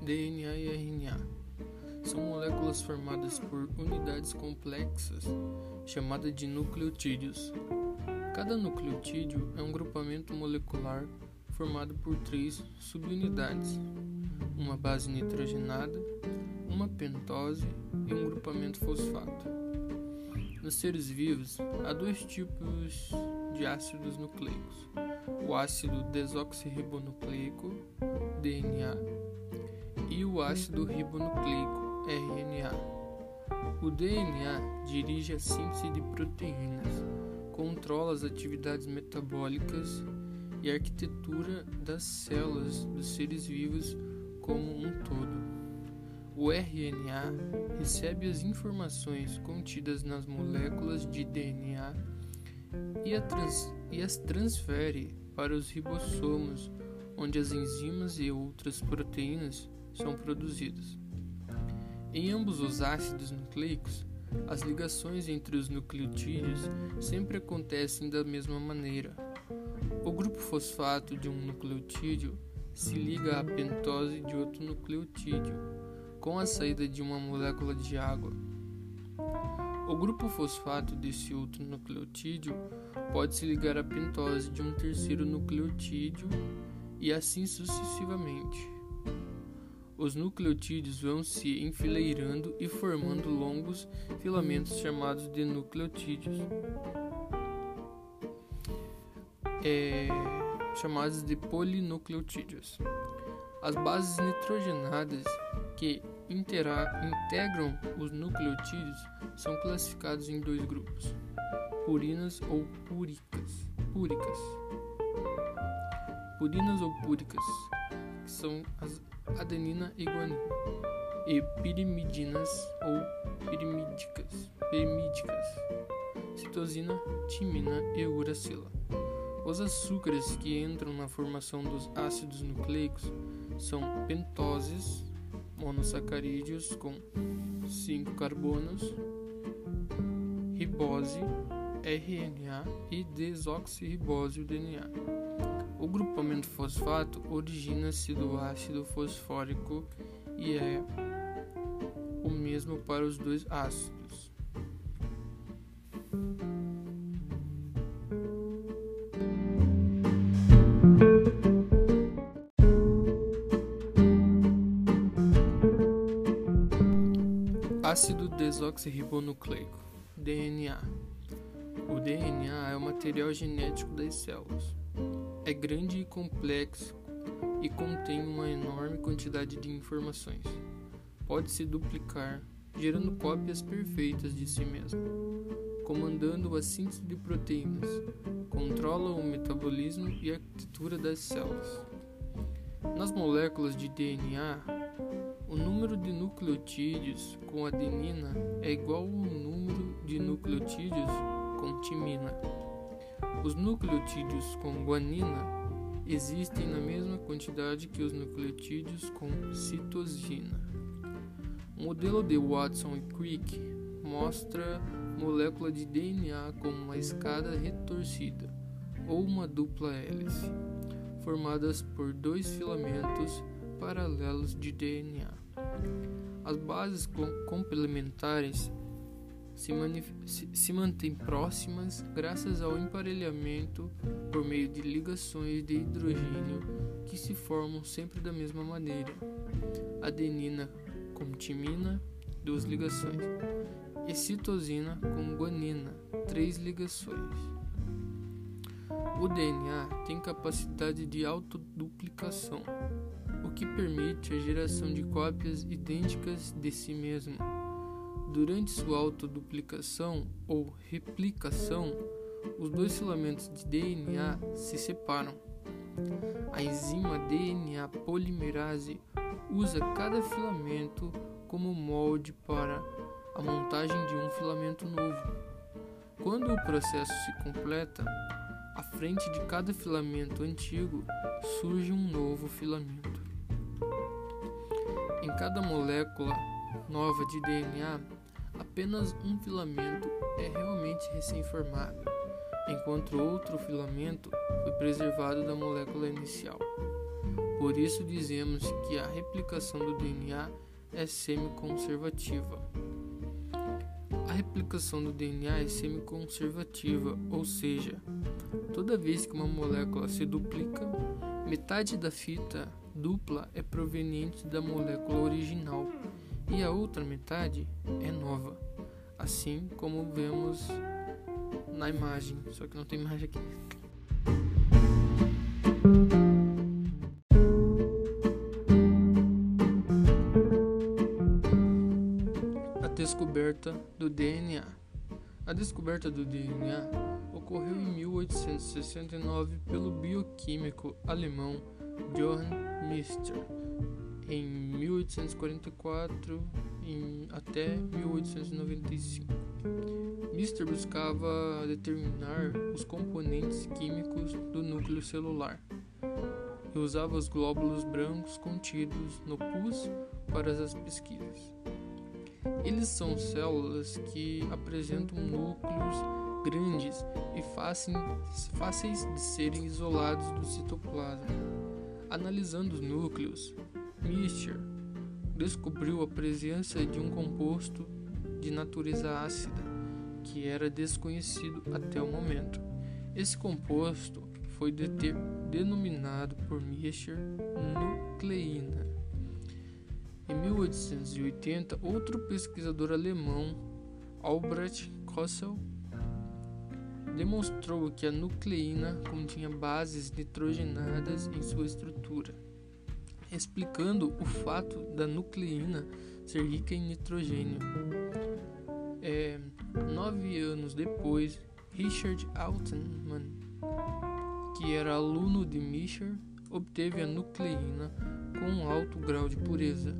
DNA e RNA. São moléculas formadas por unidades complexas, chamadas de nucleotídeos. Cada nucleotídeo é um grupamento molecular formado por três subunidades: uma base nitrogenada, uma pentose e um grupamento fosfato. Nos seres vivos, há dois tipos de ácidos nucleicos: o ácido desoxirribonucleico, DNA, e o ácido ribonucleico, RNA. O DNA dirige a síntese de proteínas, controla as atividades metabólicas e a arquitetura das células dos seres vivos como um todo. O RNA recebe as informações contidas nas moléculas de DNA e, trans, e as transfere para os ribossomos, onde as enzimas e outras proteínas são produzidas. Em ambos os ácidos nucleicos, as ligações entre os nucleotídeos sempre acontecem da mesma maneira. O grupo fosfato de um nucleotídeo se liga à pentose de outro nucleotídeo com a saída de uma molécula de água. O grupo fosfato desse outro nucleotídeo pode se ligar à pentose de um terceiro nucleotídeo e assim sucessivamente. Os nucleotídeos vão se enfileirando e formando longos filamentos chamados de nucleotídeos. É, chamados de polinucleotídeos. As bases nitrogenadas que integram os nucleotídeos são classificados em dois grupos: purinas ou púricas. Púricas. Purinas ou púricas, são as adenina e guanina, e pirimidinas ou pirimídicas, pirimídicas, citosina, timina e uracila. Os açúcares que entram na formação dos ácidos nucleicos são pentoses, monossacarídeos com 5 carbonos, ribose, RNA e desoxirribose, DNA. O grupamento fosfato origina-se do ácido fosfórico e é o mesmo para os dois ácidos. Ácido desoxirribonucleico DNA O DNA é o material genético das células. É grande e complexo e contém uma enorme quantidade de informações. Pode se duplicar, gerando cópias perfeitas de si mesmo, comandando a síntese de proteínas, controla o metabolismo e a arquitetura das células. Nas moléculas de DNA, o número de nucleotídeos com adenina é igual ao número de nucleotídeos com timina. Os nucleotídeos com guanina existem na mesma quantidade que os nucleotídeos com citosina. O modelo de Watson e Crick mostra molécula de DNA como uma escada retorcida ou uma dupla hélice, formadas por dois filamentos paralelos de DNA. As bases complementares se, se, se mantêm próximas graças ao emparelhamento por meio de ligações de hidrogênio que se formam sempre da mesma maneira. Adenina com timina, duas ligações, e citosina com guanina, três ligações. O DNA tem capacidade de autoduplicação, o que permite a geração de cópias idênticas de si mesmo Durante sua autoduplicação ou replicação, os dois filamentos de DNA se separam. A enzima DNA polimerase usa cada filamento como molde para a montagem de um filamento novo. Quando o processo se completa, à frente de cada filamento antigo surge um novo filamento. Em cada molécula nova de DNA, apenas um filamento é realmente recém-formado, enquanto outro filamento foi preservado da molécula inicial. Por isso dizemos que a replicação do DNA é semiconservativa. A replicação do DNA é semiconservativa, ou seja, toda vez que uma molécula se duplica, metade da fita dupla é proveniente da molécula original e a outra metade é nova, assim como vemos na imagem, só que não tem imagem aqui. descoberta do DNA. A descoberta do DNA ocorreu em 1869 pelo bioquímico alemão Johann Mister. Em 1844 em, até 1895. Mister buscava determinar os componentes químicos do núcleo celular e usava os glóbulos brancos contidos no pus para as pesquisas. Eles são células que apresentam núcleos grandes e fáceis de serem isolados do citoplasma. Analisando os núcleos, Mister descobriu a presença de um composto de natureza ácida que era desconhecido até o momento. Esse composto foi denominado por Mister nucleína. Em 1880, outro pesquisador alemão, Albrecht Kossel, demonstrou que a nucleína continha bases nitrogenadas em sua estrutura, explicando o fato da nucleína ser rica em nitrogênio. É, nove anos depois, Richard Altman, que era aluno de Mischer, obteve a nucleína com um alto grau de pureza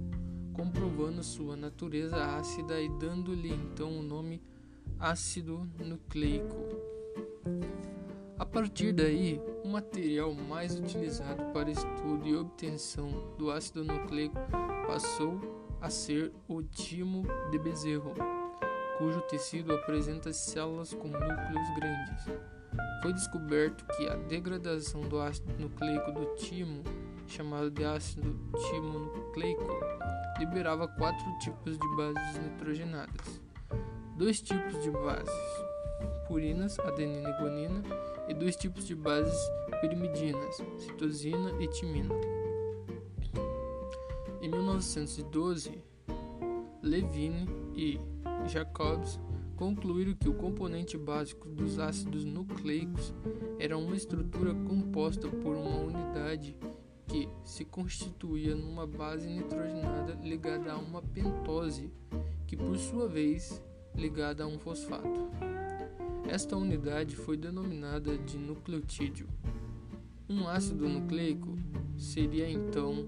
comprovando sua natureza ácida e dando-lhe então o nome ácido nucleico. A partir daí, o material mais utilizado para estudo e obtenção do ácido nucleico passou a ser o timo de bezerro, cujo tecido apresenta células com núcleos grandes. Foi descoberto que a degradação do ácido nucleico do timo, chamado de ácido timonucleico, liberava quatro tipos de bases nitrogenadas, dois tipos de bases, purinas, adenina e guanina, e dois tipos de bases pirimidinas, citosina e timina. Em 1912, Levine e Jacobs concluíram que o componente básico dos ácidos nucleicos era uma estrutura composta por uma unidade que se constituía numa base nitrogenada ligada a uma pentose, que por sua vez ligada a um fosfato. Esta unidade foi denominada de nucleotídeo. Um ácido nucleico seria então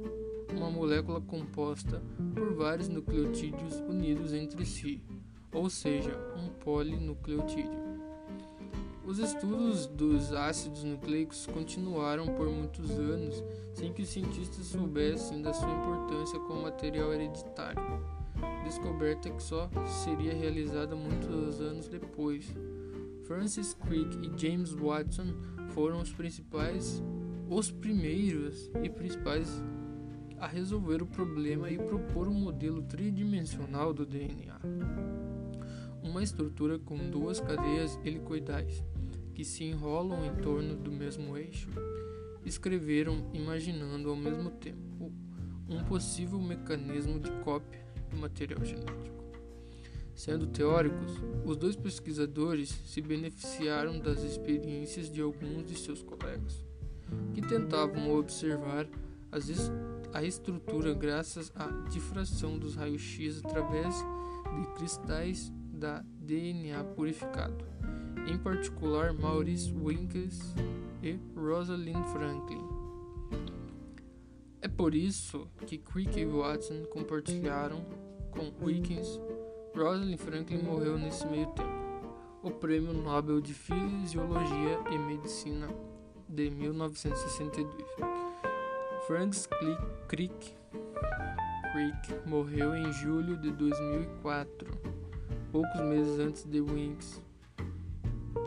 uma molécula composta por vários nucleotídeos unidos entre si, ou seja, um polinucleotídeo. Os estudos dos ácidos nucleicos continuaram por muitos anos sem que os cientistas soubessem da sua importância como material hereditário, descoberta que só seria realizada muitos anos depois. Francis Crick e James Watson foram os principais, os primeiros e principais a resolver o problema e propor um modelo tridimensional do DNA. Uma estrutura com duas cadeias helicoidais que se enrolam em torno do mesmo eixo, escreveram imaginando ao mesmo tempo um possível mecanismo de cópia do material genético. Sendo teóricos, os dois pesquisadores se beneficiaram das experiências de alguns de seus colegas, que tentavam observar est a estrutura graças à difração dos raios-x através de cristais da DNA purificado em particular Maurice Wilkins e Rosalind Franklin. É por isso que Crick e Watson compartilharam com Wilkins. Rosalind Franklin morreu nesse meio tempo. O Prêmio Nobel de Fisiologia e Medicina de 1962. Franks Crick, Crick morreu em julho de 2004, poucos meses antes de Winks.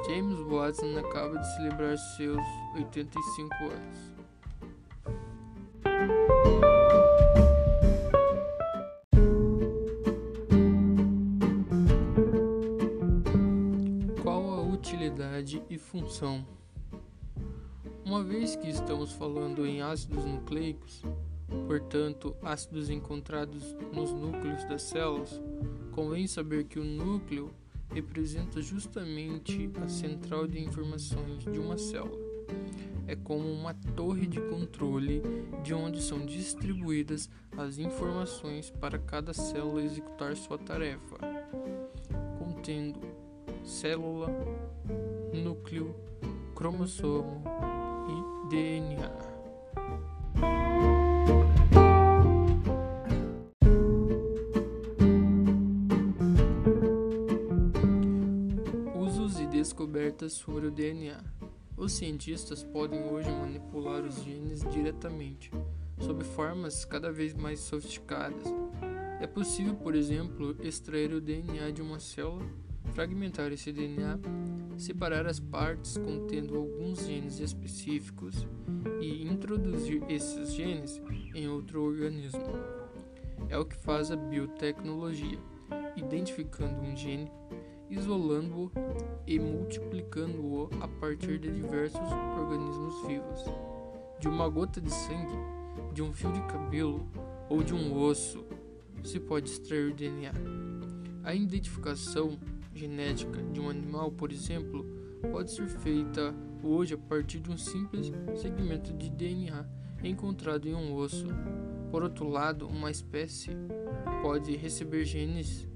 James Watson acaba de celebrar seus 85 anos. E função? Uma vez que estamos falando em ácidos nucleicos, portanto, ácidos encontrados nos núcleos das células, convém saber que o núcleo representa justamente a central de informações de uma célula. É como uma torre de controle de onde são distribuídas as informações para cada célula executar sua tarefa, contendo célula, núcleo, cromossomo e DNA. descobertas sobre o DNA. Os cientistas podem hoje manipular os genes diretamente, sob formas cada vez mais sofisticadas. É possível, por exemplo, extrair o DNA de uma célula, fragmentar esse DNA, separar as partes contendo alguns genes específicos e introduzir esses genes em outro organismo. É o que faz a biotecnologia, identificando um gene isolando-o e multiplicando-o a partir de diversos organismos vivos. De uma gota de sangue, de um fio de cabelo ou de um osso se pode extrair DNA. A identificação genética de um animal, por exemplo, pode ser feita hoje a partir de um simples segmento de DNA encontrado em um osso. Por outro lado, uma espécie pode receber genes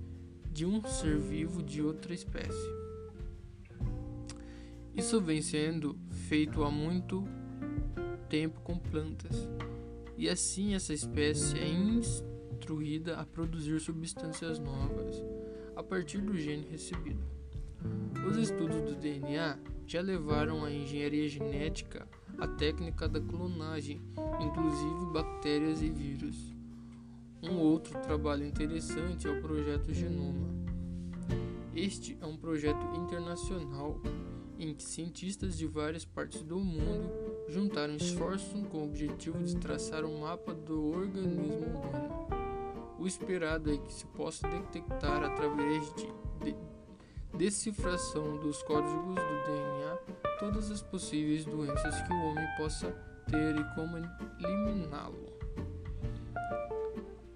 de um ser vivo de outra espécie. Isso vem sendo feito há muito tempo com plantas, e assim essa espécie é instruída a produzir substâncias novas a partir do gene recebido. Os estudos do DNA já levaram a engenharia genética à técnica da clonagem, inclusive bactérias e vírus. Um outro trabalho interessante é o projeto Genoma. Este é um projeto internacional em que cientistas de várias partes do mundo juntaram esforços com o objetivo de traçar um mapa do organismo humano. O esperado é que se possa detectar através de, de decifração dos códigos do DNA todas as possíveis doenças que o homem possa ter e como eliminá-lo.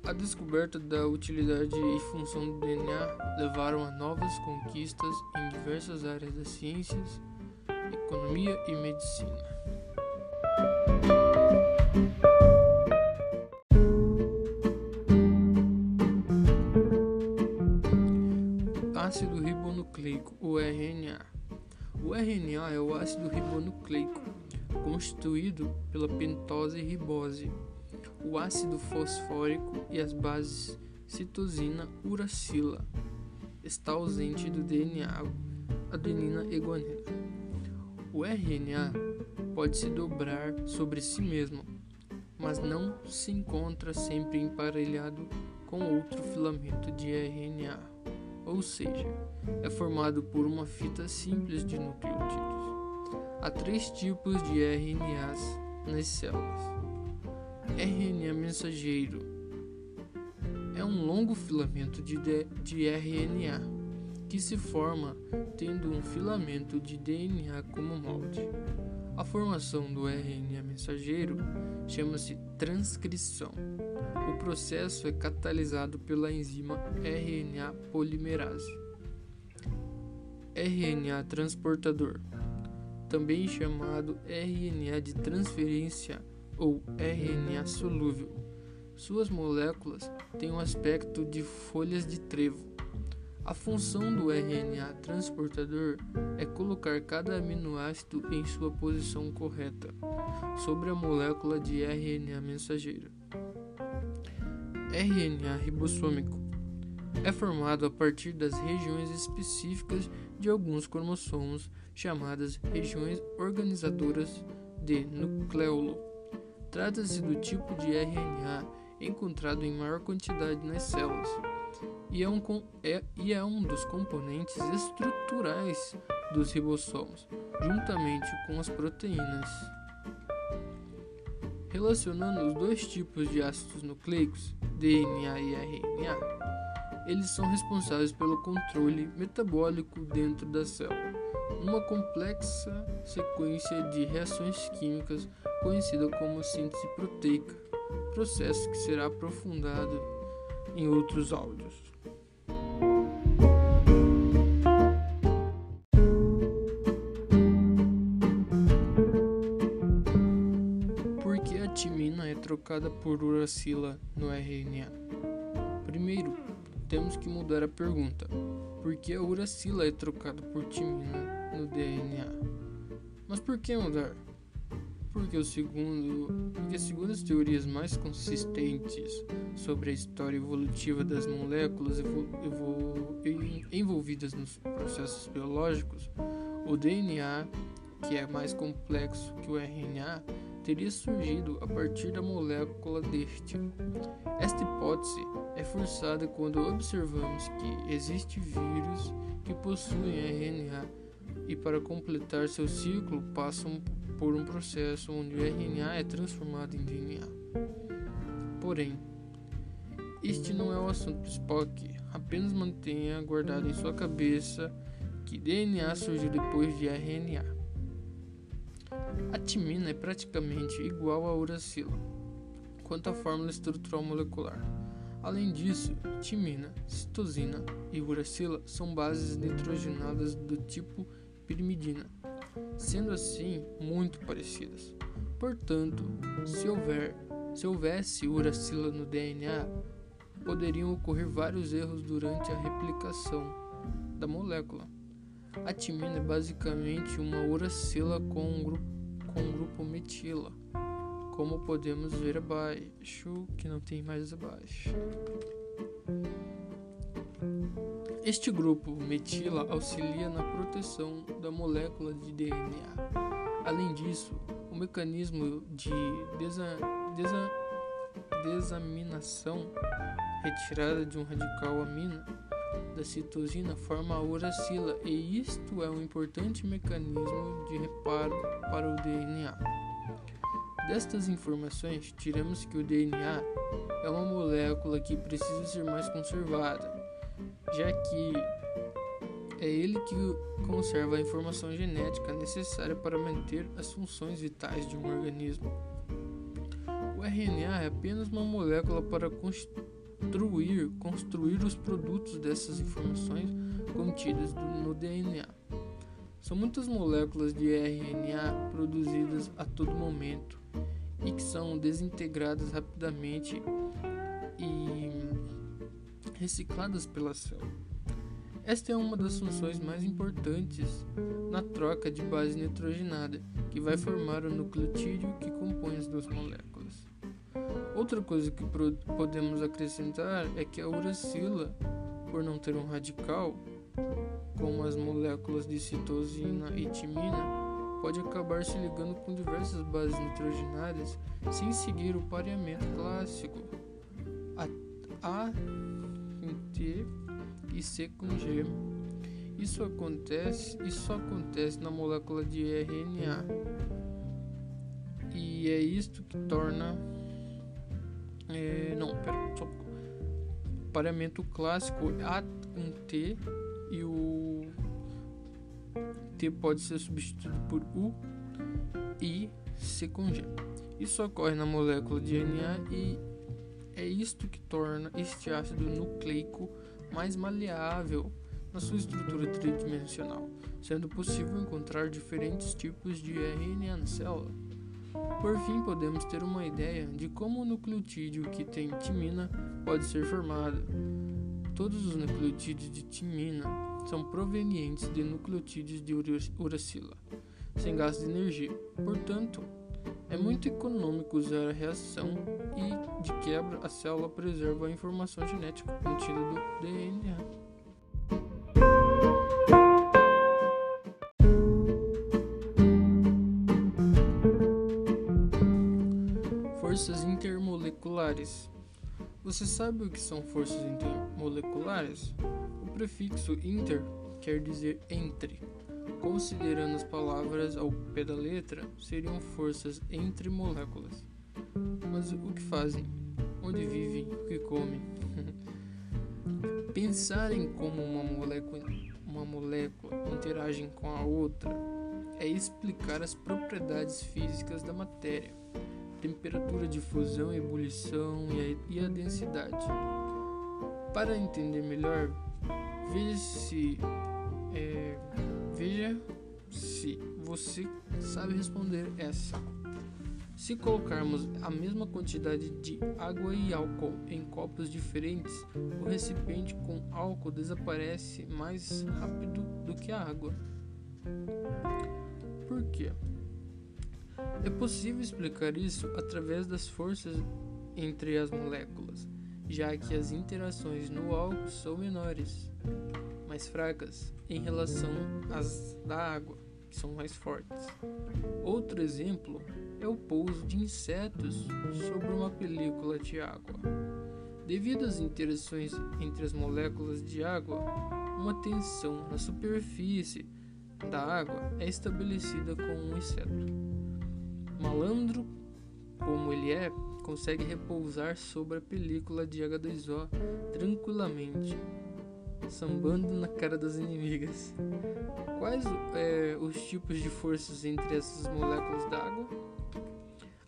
A descoberta da utilidade e função do DNA levaram a novas conquistas em diversas áreas das ciências, economia e medicina. O RNA é o ácido ribonucleico, constituído pela pentose e ribose o ácido fosfórico e as bases citosina, uracila. Está ausente do DNA adenina e guanina. O RNA pode se dobrar sobre si mesmo, mas não se encontra sempre emparelhado com outro filamento de RNA, ou seja, é formado por uma fita simples de nucleotídeos. Há três tipos de RNAs nas células RNA mensageiro é um longo filamento de, de RNA que se forma tendo um filamento de DNA como molde. A formação do RNA mensageiro chama-se transcrição. O processo é catalisado pela enzima RNA polimerase. RNA transportador, também chamado RNA de transferência ou RNA solúvel. Suas moléculas têm o um aspecto de folhas de trevo. A função do RNA transportador é colocar cada aminoácido em sua posição correta sobre a molécula de RNA mensageiro. RNA ribossômico é formado a partir das regiões específicas de alguns cromossomos chamadas regiões organizadoras de nucleolo. Trata-se do tipo de RNA encontrado em maior quantidade nas células e é um, é, e é um dos componentes estruturais dos ribossomos, juntamente com as proteínas. Relacionando os dois tipos de ácidos nucleicos, DNA e RNA, eles são responsáveis pelo controle metabólico dentro da célula, numa complexa sequência de reações químicas conhecida como síntese proteica, processo que será aprofundado em outros áudios. Trocada por uracila no RNA? Primeiro, temos que mudar a pergunta: por que a uracila é trocada por timina no DNA? Mas por que mudar? Porque, o segundo, porque segundo as teorias mais consistentes sobre a história evolutiva das moléculas envolvidas nos processos biológicos, o DNA, que é mais complexo que o RNA, teria surgido a partir da molécula deste. Esta hipótese é forçada quando observamos que existe vírus que possuem RNA e para completar seu ciclo passam por um processo onde o RNA é transformado em DNA. Porém, este não é o assunto principal aqui. Apenas mantenha guardado em sua cabeça que DNA surgiu depois de RNA. A timina é praticamente igual à uracila quanto à fórmula estrutural molecular. Além disso, timina, citosina e uracila são bases nitrogenadas do tipo pirimidina, sendo assim muito parecidas. Portanto, se houver se houvesse uracila no DNA, poderiam ocorrer vários erros durante a replicação da molécula. A timina é basicamente uma uracila com um grupo, com um grupo metila, como podemos ver abaixo, que não tem mais abaixo. Este grupo metila auxilia na proteção da molécula de DNA. Além disso, o mecanismo de desa, desa, desaminação, retirada de um radical amina da citosina, forma a uracila, e isto é um importante mecanismo de reparo para o DNA. Destas informações, tiramos que o DNA é uma molécula que precisa ser mais conservada já que é ele que conserva a informação genética necessária para manter as funções vitais de um organismo. O RNA é apenas uma molécula para construir, construir os produtos dessas informações contidas no DNA. São muitas moléculas de RNA produzidas a todo momento e que são desintegradas rapidamente e recicladas pela célula. Esta é uma das funções mais importantes na troca de base nitrogenada, que vai formar o nucleotídeo que compõe as duas moléculas. Outra coisa que podemos acrescentar é que a uracila, por não ter um radical, como as moléculas de citosina e timina, pode acabar se ligando com diversas bases nitrogenadas sem seguir o pareamento clássico. A, com T e C com G. Isso acontece, isso acontece na molécula de RNA. E é isto que torna é, não, pera, só o pareamento clássico A com T e o T pode ser substituído por U e C com G. Isso ocorre na molécula de RNA e é isto que torna este ácido nucleico mais maleável na sua estrutura tridimensional, sendo possível encontrar diferentes tipos de RNA na célula. Por fim, podemos ter uma ideia de como o nucleotídeo que tem timina pode ser formado. Todos os nucleotídeos de timina são provenientes de nucleotídeos de uracila, sem gasto de energia. Portanto, é muito econômico usar a reação e, de quebra, a célula preserva a informação genética contida do DNA. Você sabe o que são forças intermoleculares? O prefixo inter quer dizer entre. Considerando as palavras ao pé da letra, seriam forças entre moléculas. Mas o que fazem? Onde vivem? O que comem? Pensar em como uma molécula, uma molécula interage com a outra é explicar as propriedades físicas da matéria, temperatura de fusão, ebulição e a, densidade. Para entender melhor, veja se é, veja se você sabe responder essa. Se colocarmos a mesma quantidade de água e álcool em copos diferentes, o recipiente com álcool desaparece mais rápido do que a água. Por quê? É possível explicar isso através das forças entre as moléculas, já que as interações no álcool são menores, mais fracas em relação às da água, que são mais fortes. Outro exemplo é o pouso de insetos sobre uma película de água. Devido às interações entre as moléculas de água, uma tensão na superfície da água é estabelecida com um inseto. Malandro, como ele é, consegue repousar sobre a película de H2O tranquilamente, sambando na cara das inimigas. Quais é, os tipos de forças entre essas moléculas d'água?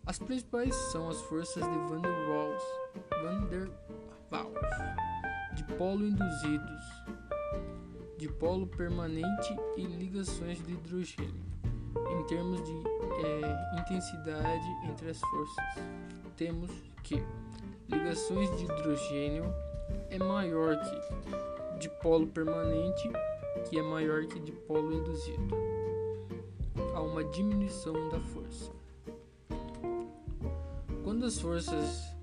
As principais são as forças de Van der Waals, Van der Waals de polo induzidos, de polo permanente e ligações de hidrogênio. Em termos de é, intensidade entre as forças, temos que ligações de hidrogênio é maior que de polo permanente, que é maior que de polo induzido. Há uma diminuição da força. Quando as forças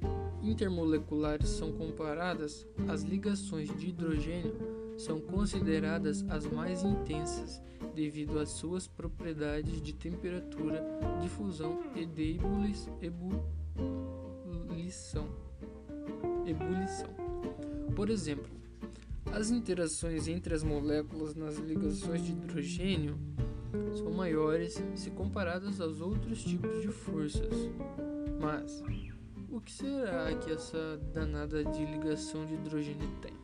intermoleculares são comparadas, as ligações de hidrogênio são consideradas as mais intensas devido às suas propriedades de temperatura, de fusão e de ebulição. ebulição. Por exemplo, as interações entre as moléculas nas ligações de hidrogênio são maiores se comparadas aos outros tipos de forças. Mas o que será que essa danada de ligação de hidrogênio tem?